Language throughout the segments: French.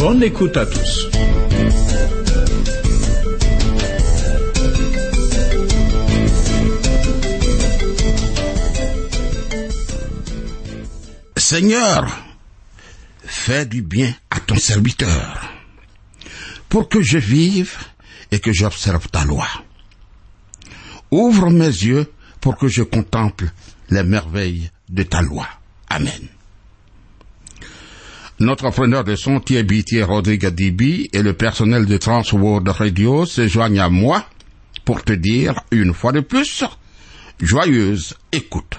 Bonne écoute à tous. Seigneur, fais du bien à ton serviteur, pour que je vive et que j'observe ta loi. Ouvre mes yeux pour que je contemple les merveilles de ta loi. Amen. Notre preneur de son, Thierry Rodrigue Dibi, et le personnel de Transworld Radio se joignent à moi pour te dire, une fois de plus, joyeuse écoute.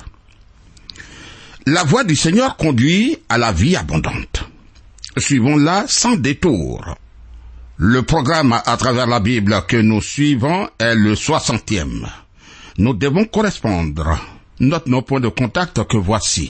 La voie du Seigneur conduit à la vie abondante. Suivons-la sans détour. Le programme à travers la Bible que nous suivons est le soixantième. Nous devons correspondre. Note nos points de contact que voici.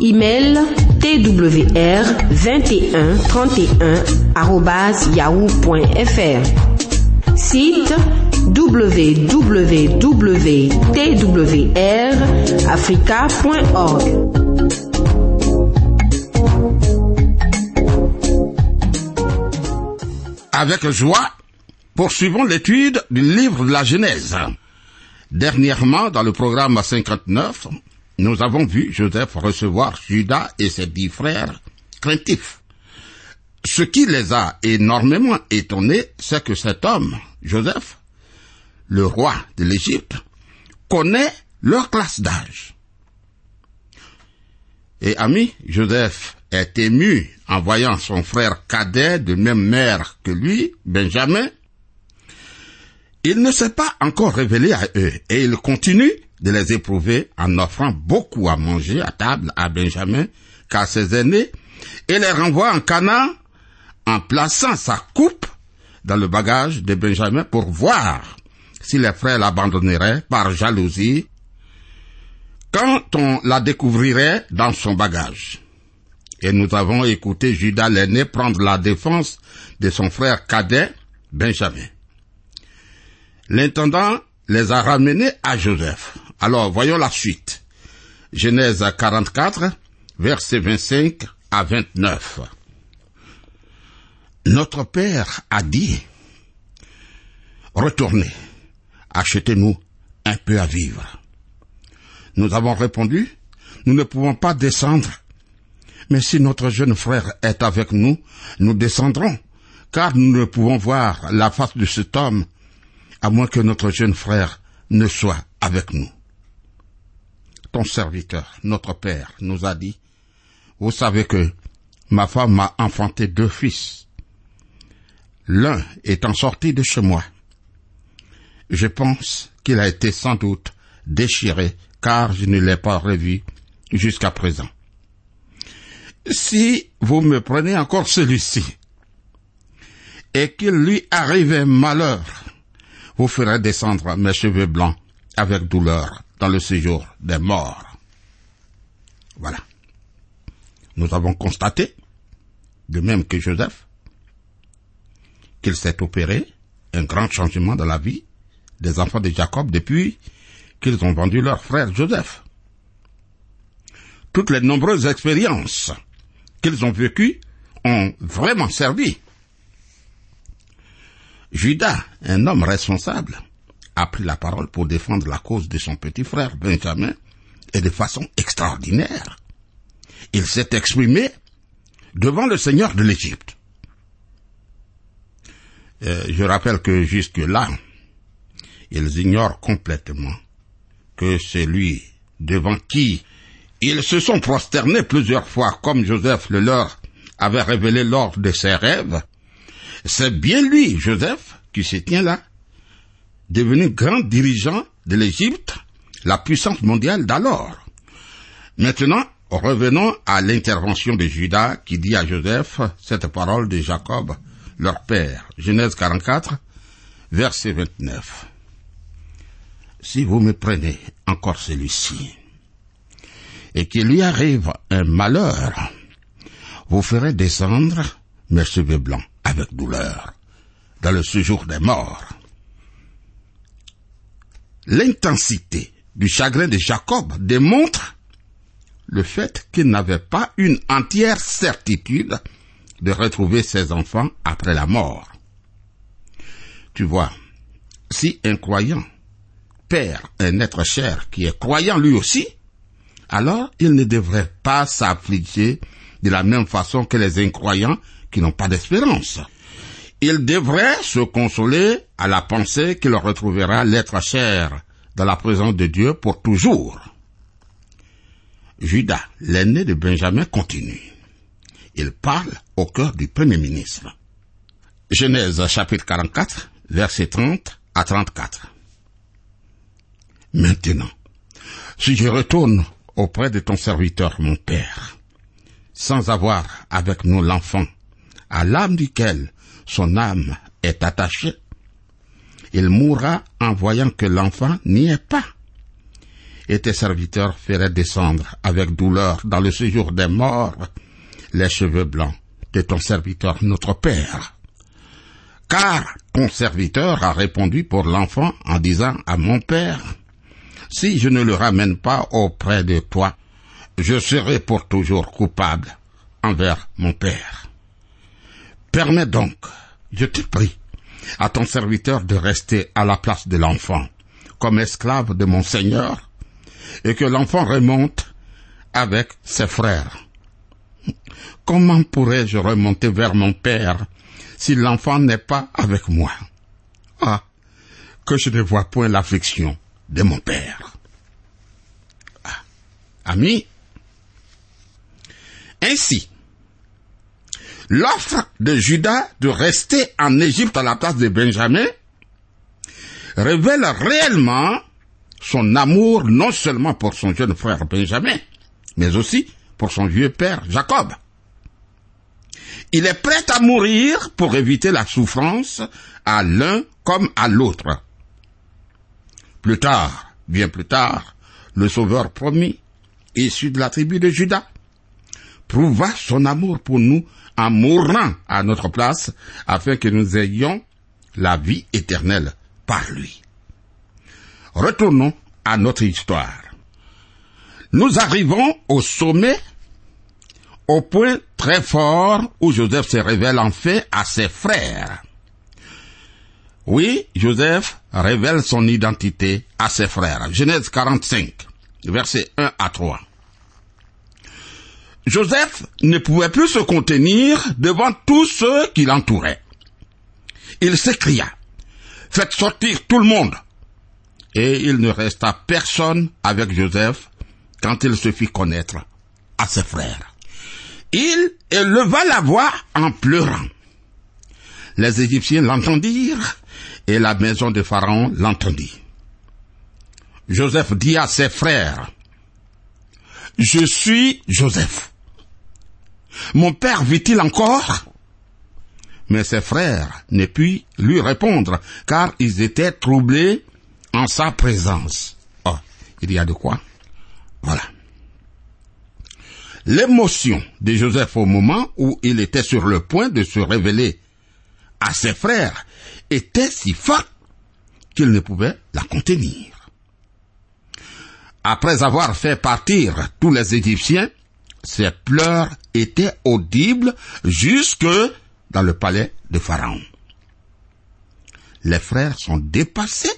Email twr 21 31 yahoo.fr. Site www.twrafrica.org. Avec joie, poursuivons l'étude du livre de la Genèse. Dernièrement, dans le programme 59, nous avons vu Joseph recevoir Judas et ses dix frères craintifs. Ce qui les a énormément étonnés, c'est que cet homme, Joseph, le roi de l'Égypte, connaît leur classe d'âge. Et ami, Joseph est ému en voyant son frère cadet de même mère que lui, Benjamin. Il ne s'est pas encore révélé à eux et il continue de les éprouver en offrant beaucoup à manger à table à Benjamin qu'à ses aînés et les renvoie en Canaan en plaçant sa coupe dans le bagage de Benjamin pour voir si les frères l'abandonneraient par jalousie quand on la découvrirait dans son bagage. Et nous avons écouté Judas l'aîné prendre la défense de son frère cadet, Benjamin. L'intendant les a ramenés à Joseph. Alors, voyons la suite. Genèse 44, versets 25 à 29. Notre Père a dit, retournez, achetez-nous un peu à vivre. Nous avons répondu, nous ne pouvons pas descendre. Mais si notre jeune frère est avec nous, nous descendrons, car nous ne pouvons voir la face de cet homme, à moins que notre jeune frère ne soit avec nous. Ton serviteur, notre Père, nous a dit, vous savez que ma femme m'a enfanté deux fils. L'un étant sorti de chez moi. Je pense qu'il a été sans doute déchiré car je ne l'ai pas revu jusqu'à présent. Si vous me prenez encore celui-ci, et qu'il lui arrive malheur, vous ferez descendre mes cheveux blancs avec douleur dans le séjour des morts. Voilà. Nous avons constaté, de même que Joseph, qu'il s'est opéré un grand changement dans la vie des enfants de Jacob depuis qu'ils ont vendu leur frère Joseph. Toutes les nombreuses expériences qu'ils ont vécues ont vraiment servi. Judas, un homme responsable, a pris la parole pour défendre la cause de son petit frère Benjamin et de façon extraordinaire. Il s'est exprimé devant le Seigneur de l'Égypte. Euh, je rappelle que jusque-là, ils ignorent complètement que c'est lui devant qui ils se sont prosternés plusieurs fois comme Joseph le leur avait révélé lors de ses rêves. C'est bien lui, Joseph, qui se tient là, devenu grand dirigeant de l'Égypte, la puissance mondiale d'alors. Maintenant, revenons à l'intervention de Judas qui dit à Joseph cette parole de Jacob, leur père. Genèse 44, verset 29. Si vous me prenez encore celui-ci, et qu'il lui arrive un malheur, vous ferez descendre mes cheveux blancs avec douleur dans le séjour des morts. L'intensité du chagrin de Jacob démontre le fait qu'il n'avait pas une entière certitude de retrouver ses enfants après la mort. Tu vois, si un croyant perd un être cher qui est croyant lui aussi, alors il ne devrait pas s'affliger de la même façon que les incroyants qui n'ont pas d'espérance. Il devrait se consoler à la pensée qu'il retrouvera l'être cher dans la présence de Dieu pour toujours. Judas, l'aîné de Benjamin, continue. Il parle au cœur du Premier ministre. Genèse chapitre 44, verset 30 à 34. Maintenant, si je retourne auprès de ton serviteur, mon Père, sans avoir avec nous l'enfant, à l'âme duquel son âme est attachée, il mourra en voyant que l'enfant n'y est pas. Et tes serviteurs feraient descendre avec douleur dans le séjour des morts les cheveux blancs de ton serviteur notre Père. Car ton serviteur a répondu pour l'enfant en disant à mon Père, si je ne le ramène pas auprès de toi, je serai pour toujours coupable envers mon Père. Permets donc, je te prie, à ton serviteur de rester à la place de l'enfant, comme esclave de mon Seigneur, et que l'enfant remonte avec ses frères. Comment pourrais-je remonter vers mon Père si l'enfant n'est pas avec moi? Ah, que je ne vois point l'affliction de mon Père. Ah, ami, ainsi, l'offre de Judas de rester en Égypte à la place de Benjamin révèle réellement son amour non seulement pour son jeune frère Benjamin, mais aussi pour son vieux père Jacob. Il est prêt à mourir pour éviter la souffrance à l'un comme à l'autre. Plus tard, bien plus tard, le Sauveur promis, issu de la tribu de Judas, prouva son amour pour nous en mourant à notre place afin que nous ayons la vie éternelle par lui. Retournons à notre histoire. Nous arrivons au sommet, au point très fort où Joseph se révèle en fait à ses frères. Oui, Joseph révèle son identité à ses frères. Genèse 45, versets 1 à 3. Joseph ne pouvait plus se contenir devant tous ceux qui l'entouraient. Il s'écria, faites sortir tout le monde. Et il ne resta personne avec Joseph quand il se fit connaître à ses frères. Il éleva la voix en pleurant. Les Égyptiens l'entendirent et la maison de Pharaon l'entendit. Joseph dit à ses frères, Je suis Joseph. Mon père vit-il encore? Mais ses frères ne purent lui répondre, car ils étaient troublés en sa présence. Oh, il y a de quoi? Voilà. L'émotion de Joseph au moment où il était sur le point de se révéler à ses frères était si forte qu'il ne pouvait la contenir. Après avoir fait partir tous les Égyptiens, ses pleurs étaient audibles jusque dans le palais de Pharaon. Les frères sont dépassés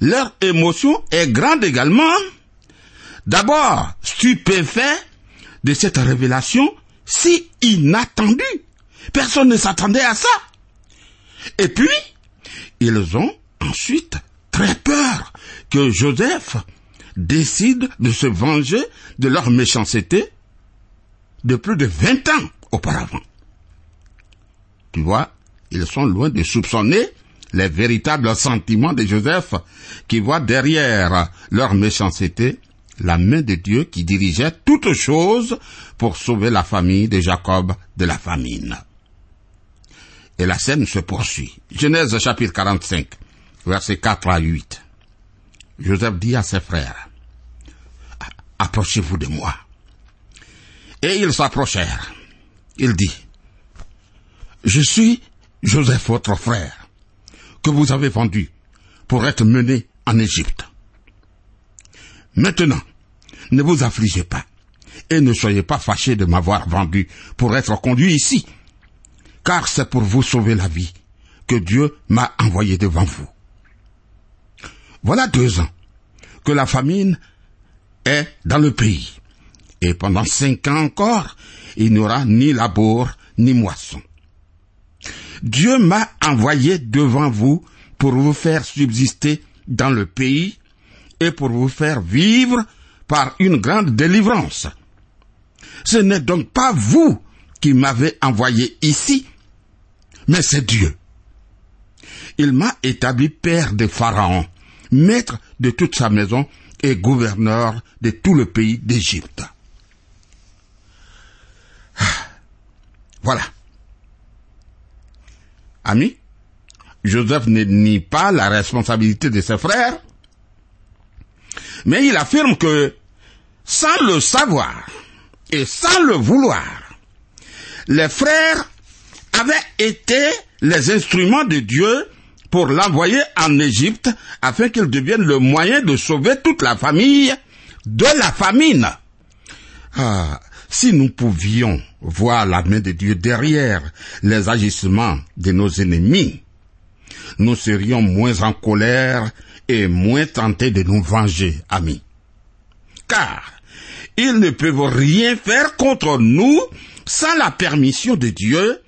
leur émotion est grande également. D'abord, stupéfait de cette révélation si inattendue. Personne ne s'attendait à ça. Et puis, ils ont ensuite très peur que Joseph décide de se venger de leur méchanceté de plus de 20 ans auparavant. Tu vois, ils sont loin de soupçonner les véritables sentiments de Joseph qui voit derrière leur méchanceté la main de Dieu qui dirigeait toutes choses pour sauver la famille de Jacob de la famine. Et la scène se poursuit. Genèse chapitre 45, versets 4 à 8. Joseph dit à ses frères, Approchez-vous de moi. Et ils s'approchèrent. Il dit, Je suis Joseph, votre frère, que vous avez vendu pour être mené en Égypte. Maintenant, ne vous affligez pas et ne soyez pas fâchés de m'avoir vendu pour être conduit ici, car c'est pour vous sauver la vie que Dieu m'a envoyé devant vous. Voilà deux ans que la famine est dans le pays, et pendant cinq ans encore, il n'y aura ni labour ni moisson. Dieu m'a envoyé devant vous pour vous faire subsister dans le pays et pour vous faire vivre par une grande délivrance. Ce n'est donc pas vous qui m'avez envoyé ici, mais c'est Dieu. Il m'a établi père de Pharaon, maître de toute sa maison et gouverneur de tout le pays d'Égypte. Voilà. Ami, Joseph ne nie pas la responsabilité de ses frères, mais il affirme que sans le savoir et sans le vouloir, les frères avaient été les instruments de Dieu pour l'envoyer en Égypte afin qu'il devienne le moyen de sauver toute la famille de la famine. Ah, si nous pouvions voir la main de Dieu derrière les agissements de nos ennemis, nous serions moins en colère et moins tentés de nous venger, amis. Car ils ne peuvent rien faire contre nous sans la permission de Dieu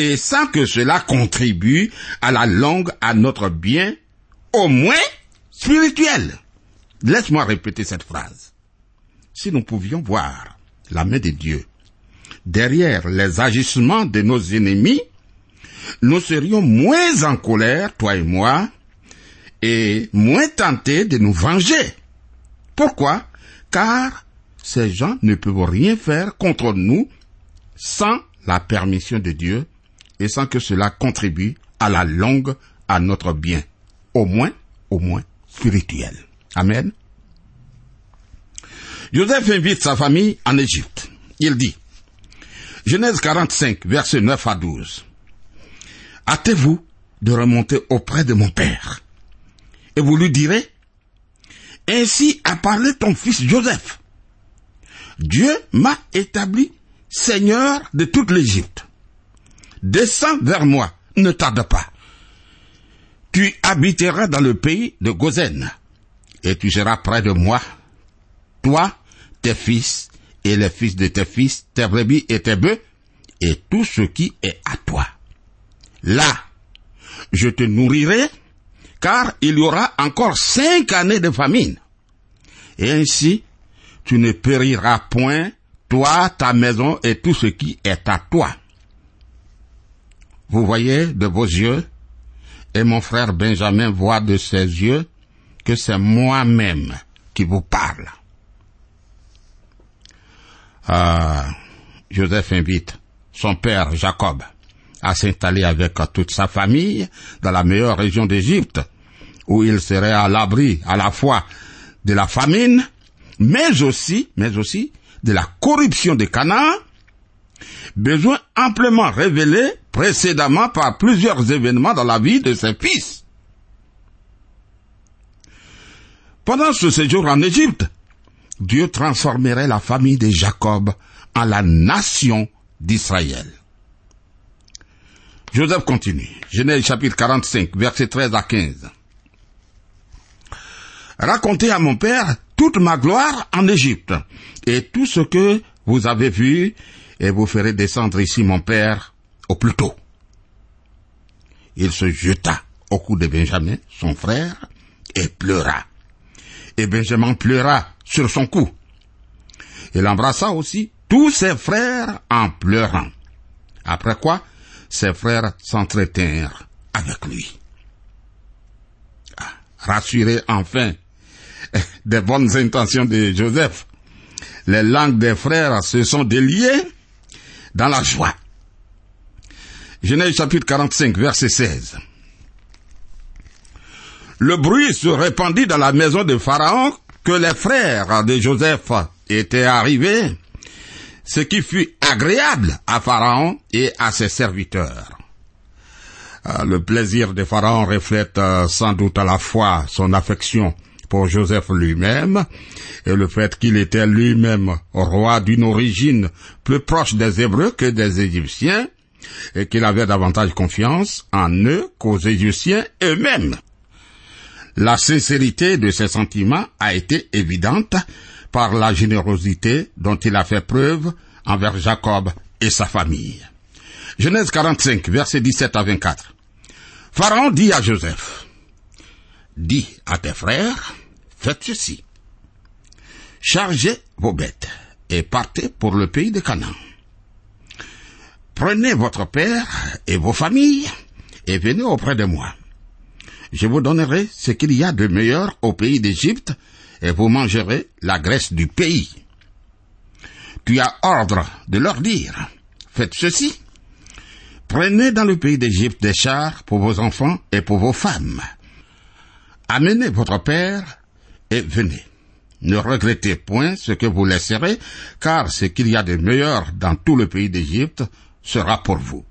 et sans que cela contribue à la longue à notre bien, au moins spirituel. Laisse-moi répéter cette phrase. Si nous pouvions voir la main de Dieu derrière les agissements de nos ennemis, nous serions moins en colère, toi et moi, et moins tentés de nous venger. Pourquoi? Car ces gens ne peuvent rien faire contre nous sans la permission de Dieu et sans que cela contribue à la longue à notre bien, au moins, au moins spirituel. Amen. Joseph invite sa famille en Égypte. Il dit, Genèse 45, versets 9 à 12. Hâtez-vous de remonter auprès de mon père. Et vous lui direz, Ainsi a parlé ton fils Joseph. Dieu m'a établi seigneur de toute l'Égypte. Descends vers moi, ne tarde pas. Tu habiteras dans le pays de Gozen, et tu seras près de moi, toi, tes fils, et les fils de tes fils, tes brebis et tes bœufs, et tout ce qui est à toi. Là, je te nourrirai, car il y aura encore cinq années de famine. Et ainsi, tu ne périras point, toi, ta maison et tout ce qui est à toi. Vous voyez de vos yeux, et mon frère Benjamin voit de ses yeux que c'est moi-même qui vous parle. Ah, Joseph invite son père Jacob à s'installer avec toute sa famille dans la meilleure région d'Égypte, où il serait à l'abri à la fois de la famine, mais aussi, mais aussi de la corruption des Canaan, besoin amplement révélé précédemment par plusieurs événements dans la vie de ses fils. Pendant ce séjour en Égypte, Dieu transformerait la famille de Jacob en la nation d'Israël. Joseph continue. Genèse chapitre 45, versets 13 à 15. racontez à mon père toute ma gloire en Égypte et tout ce que vous avez vu et vous ferez descendre ici mon père au plus tôt. Il se jeta au cou de Benjamin, son frère, et pleura. Et Benjamin pleura sur son cou. Il embrassa aussi tous ses frères en pleurant. Après quoi, ses frères s'entretinrent avec lui. Ah, rassuré enfin des bonnes intentions de Joseph, les langues des frères se sont déliées dans la joie. Genèse chapitre 45, verset 16. Le bruit se répandit dans la maison de Pharaon que les frères de Joseph étaient arrivés, ce qui fut agréable à Pharaon et à ses serviteurs. Euh, le plaisir de Pharaon reflète euh, sans doute à la fois son affection pour Joseph lui-même et le fait qu'il était lui-même roi d'une origine plus proche des Hébreux que des Égyptiens et qu'il avait davantage confiance en eux qu'aux Égyptiens eux-mêmes. La sincérité de ses sentiments a été évidente par la générosité dont il a fait preuve envers Jacob et sa famille. Genèse 45, versets 17 à 24. Pharaon dit à Joseph, Dis à tes frères, faites ceci. Chargez vos bêtes et partez pour le pays de Canaan. Prenez votre père et vos familles et venez auprès de moi. Je vous donnerai ce qu'il y a de meilleur au pays d'Égypte et vous mangerez la graisse du pays. Tu as ordre de leur dire, faites ceci. Prenez dans le pays d'Égypte des chars pour vos enfants et pour vos femmes. Amenez votre père et venez. Ne regrettez point ce que vous laisserez, car ce qu'il y a de meilleur dans tout le pays d'Égypte sera pour vous.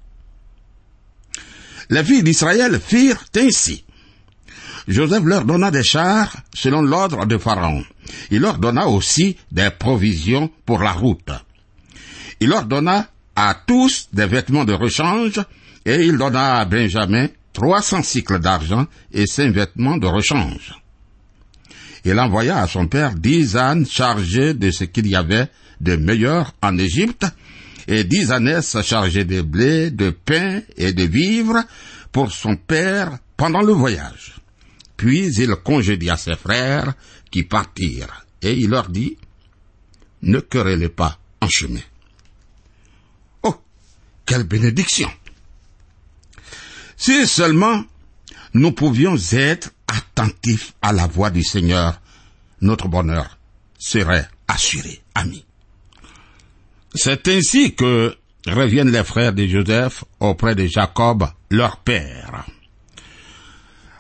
Les filles d'Israël firent ainsi. Joseph leur donna des chars selon l'ordre de Pharaon. Il leur donna aussi des provisions pour la route. Il leur donna à tous des vêtements de rechange, et il donna à Benjamin trois cents cycles d'argent et cinq vêtements de rechange. Il envoya à son père dix ânes chargés de ce qu'il y avait de meilleur en Égypte, et dix ânesses chargées de blé, de pain et de vivres pour son père pendant le voyage. Puis il congédia ses frères qui partirent, et il leur dit, ne querellez pas en chemin. Oh, quelle bénédiction! Si seulement nous pouvions être attentifs à la voix du Seigneur, notre bonheur serait assuré, ami. C'est ainsi que reviennent les frères de Joseph auprès de Jacob, leur père.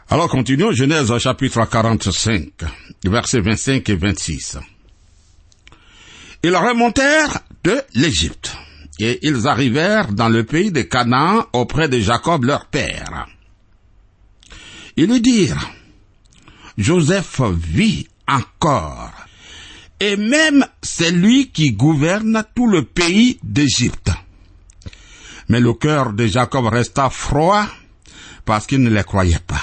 Alors continuons Genèse chapitre 45, versets 25 et 26. Ils remontèrent de l'Égypte et ils arrivèrent dans le pays de Canaan auprès de Jacob leur père. Ils lui dirent, Joseph vit encore, et même c'est lui qui gouverne tout le pays d'Égypte. Mais le cœur de Jacob resta froid parce qu'il ne les croyait pas.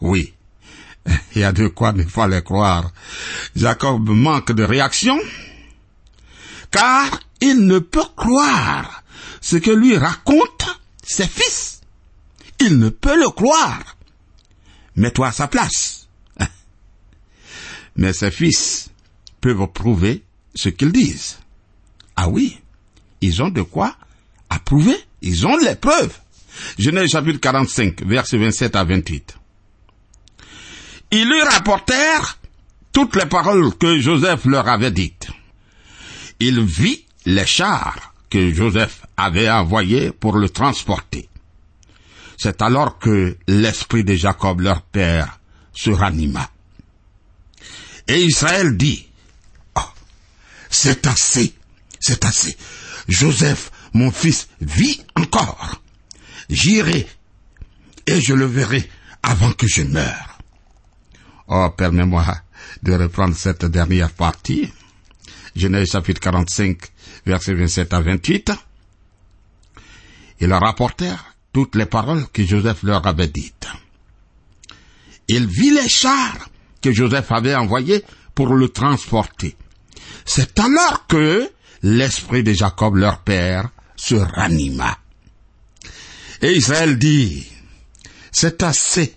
Oui, il y a de quoi ne pas les croire. Jacob manque de réaction, car il ne peut croire ce que lui racontent ses fils. Il ne peut le croire. Mets-toi à sa place. Mais ses fils peuvent prouver ce qu'ils disent. Ah oui, ils ont de quoi approuver. Ils ont les preuves. Genèse chapitre 45, versets 27 à 28. Ils lui rapportèrent toutes les paroles que Joseph leur avait dites. Il vit les chars que Joseph avait envoyés pour le transporter. C'est alors que l'esprit de Jacob, leur père, se ranima. Et Israël dit, oh, c'est assez, c'est assez. Joseph, mon fils, vit encore. J'irai et je le verrai avant que je meure. Oh, permets-moi de reprendre cette dernière partie. Genèse chapitre 45, versets 27 à 28. Ils leur rapportèrent toutes les paroles que Joseph leur avait dites. Il vit les chars que Joseph avait envoyé pour le transporter. C'est alors que l'esprit de Jacob, leur père, se ranima. Et Israël dit, c'est assez.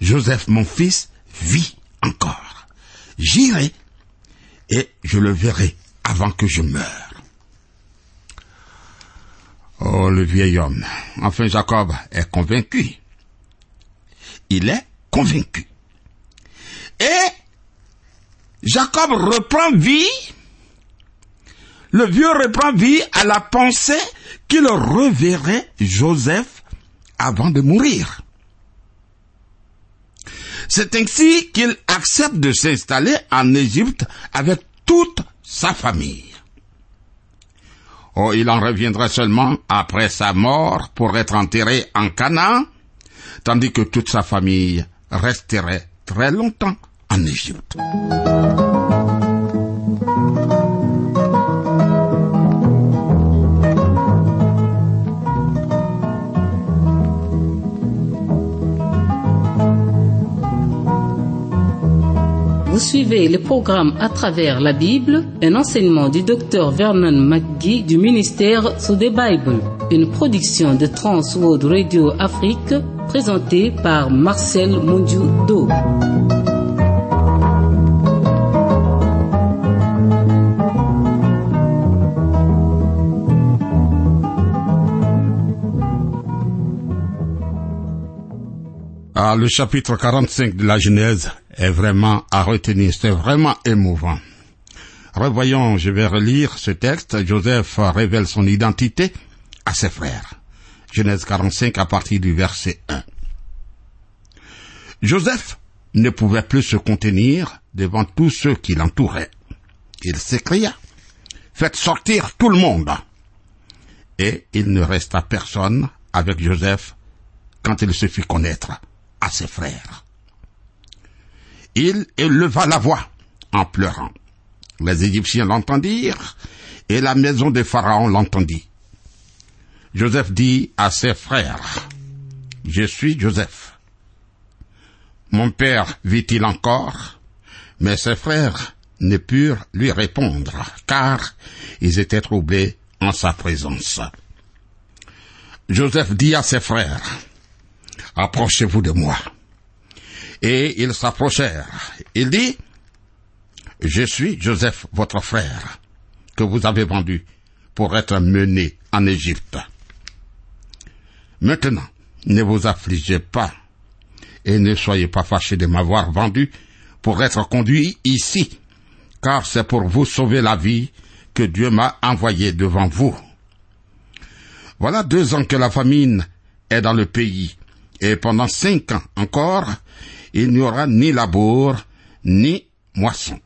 Joseph, mon fils, vit encore. J'irai et je le verrai avant que je meure. Oh, le vieil homme. Enfin, Jacob est convaincu. Il est convaincu. Et Jacob reprend vie. Le vieux reprend vie à la pensée qu'il reverrait Joseph avant de mourir. C'est ainsi qu'il accepte de s'installer en Égypte avec toute sa famille. Oh, il en reviendrait seulement après sa mort pour être enterré en Canaan, tandis que toute sa famille resterait très longtemps en Égypte. Vous suivez le programme à travers la Bible, un enseignement du docteur Vernon McGee du ministère sous des Bible, une production de Trans World Radio Afrique présentée par Marcel Mondiou-Do. Ah, le chapitre 45 de la Genèse est vraiment à retenir, c'est vraiment émouvant. Revoyons, je vais relire ce texte. Joseph révèle son identité à ses frères. Genèse 45 à partir du verset 1. Joseph ne pouvait plus se contenir devant tous ceux qui l'entouraient. Il s'écria, Faites sortir tout le monde. Et il ne resta personne avec Joseph quand il se fit connaître à ses frères. Il éleva la voix en pleurant. Les Égyptiens l'entendirent et la maison de Pharaon l'entendit. Joseph dit à ses frères, Je suis Joseph. Mon père vit-il encore? Mais ses frères ne purent lui répondre, car ils étaient troublés en sa présence. Joseph dit à ses frères, Approchez-vous de moi. Et ils s'approchèrent. Il dit, Je suis Joseph, votre frère, que vous avez vendu pour être mené en Égypte. Maintenant, ne vous affligez pas et ne soyez pas fâchés de m'avoir vendu pour être conduit ici, car c'est pour vous sauver la vie que Dieu m'a envoyé devant vous. Voilà deux ans que la famine est dans le pays, et pendant cinq ans encore, il n'y aura ni labour, ni moisson.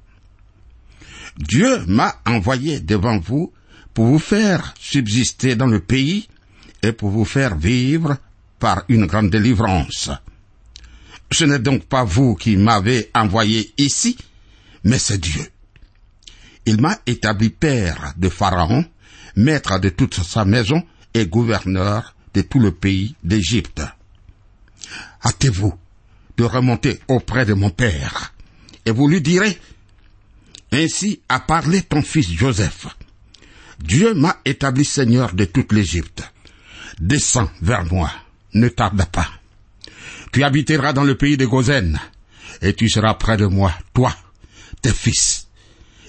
Dieu m'a envoyé devant vous pour vous faire subsister dans le pays et pour vous faire vivre par une grande délivrance. Ce n'est donc pas vous qui m'avez envoyé ici, mais c'est Dieu. Il m'a établi père de Pharaon, maître de toute sa maison et gouverneur de tout le pays d'Égypte. Hâtez-vous de remonter auprès de mon père, et vous lui direz, Ainsi a parlé ton fils Joseph. Dieu m'a établi seigneur de toute l'Égypte. Descends vers moi, ne tarde pas. Tu habiteras dans le pays de Gozen, et tu seras près de moi, toi, tes fils,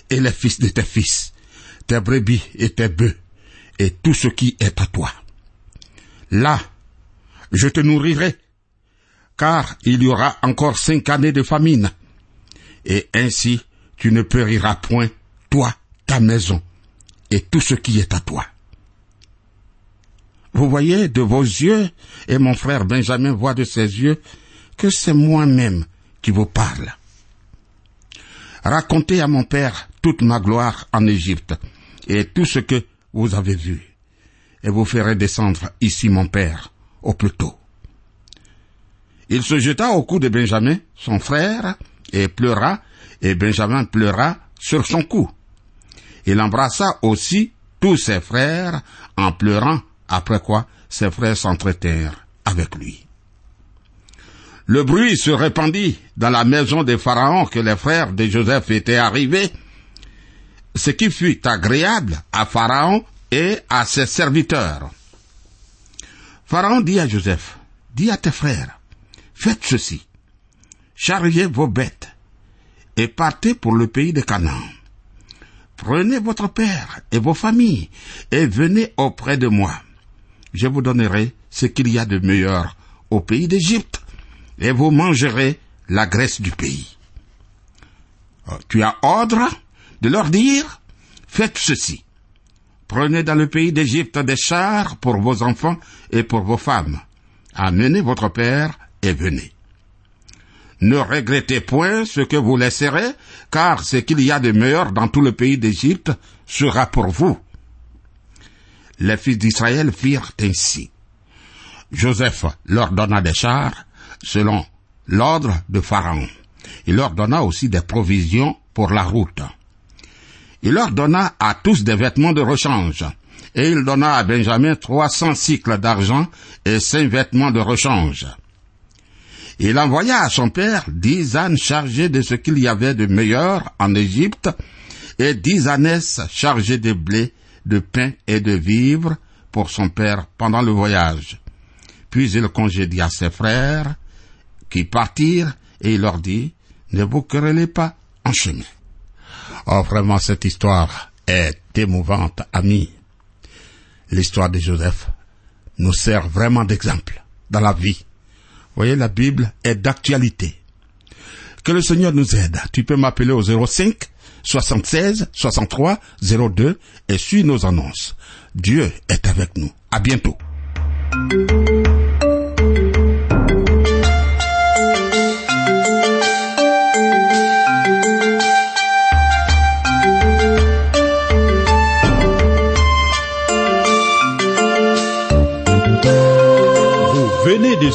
et les fils de tes fils, tes brebis et tes bœufs, et tout ce qui est à toi. Là, je te nourrirai, car il y aura encore cinq années de famine, et ainsi tu ne périras point, toi, ta maison, et tout ce qui est à toi. Vous voyez de vos yeux, et mon frère Benjamin voit de ses yeux, que c'est moi-même qui vous parle. Racontez à mon père toute ma gloire en Égypte, et tout ce que vous avez vu, et vous ferez descendre ici mon père, au plus tôt. Il se jeta au cou de Benjamin, son frère, et pleura, et Benjamin pleura sur son cou. Il embrassa aussi tous ses frères en pleurant, après quoi ses frères s'entretèrent avec lui. Le bruit se répandit dans la maison des pharaons que les frères de Joseph étaient arrivés, ce qui fut agréable à Pharaon et à ses serviteurs. Pharaon dit à Joseph, dis à tes frères, faites ceci, chargez vos bêtes et partez pour le pays de Canaan. Prenez votre père et vos familles et venez auprès de moi. Je vous donnerai ce qu'il y a de meilleur au pays d'Égypte et vous mangerez la graisse du pays. Oh, tu as ordre de leur dire, faites ceci. Prenez dans le pays d'Égypte des chars pour vos enfants et pour vos femmes. Amenez votre père et venez. Ne regrettez point ce que vous laisserez, car ce qu'il y a de meilleur dans tout le pays d'Égypte sera pour vous. Les fils d'Israël firent ainsi. Joseph leur donna des chars selon l'ordre de Pharaon. Il leur donna aussi des provisions pour la route. Il leur donna à tous des vêtements de rechange, et il donna à Benjamin trois cents cycles d'argent et cinq vêtements de rechange. Il envoya à son père dix ânes chargés de ce qu'il y avait de meilleur en Égypte, et dix ânesses chargées de blé, de pain et de vivres pour son père pendant le voyage. Puis il congédia ses frères, qui partirent, et il leur dit, ne vous querellez pas en chemin. Oh, vraiment, cette histoire est émouvante, amis. L'histoire de Joseph nous sert vraiment d'exemple dans la vie. Voyez, la Bible est d'actualité. Que le Seigneur nous aide. Tu peux m'appeler au 05 76 63 02 et suis nos annonces. Dieu est avec nous. À bientôt.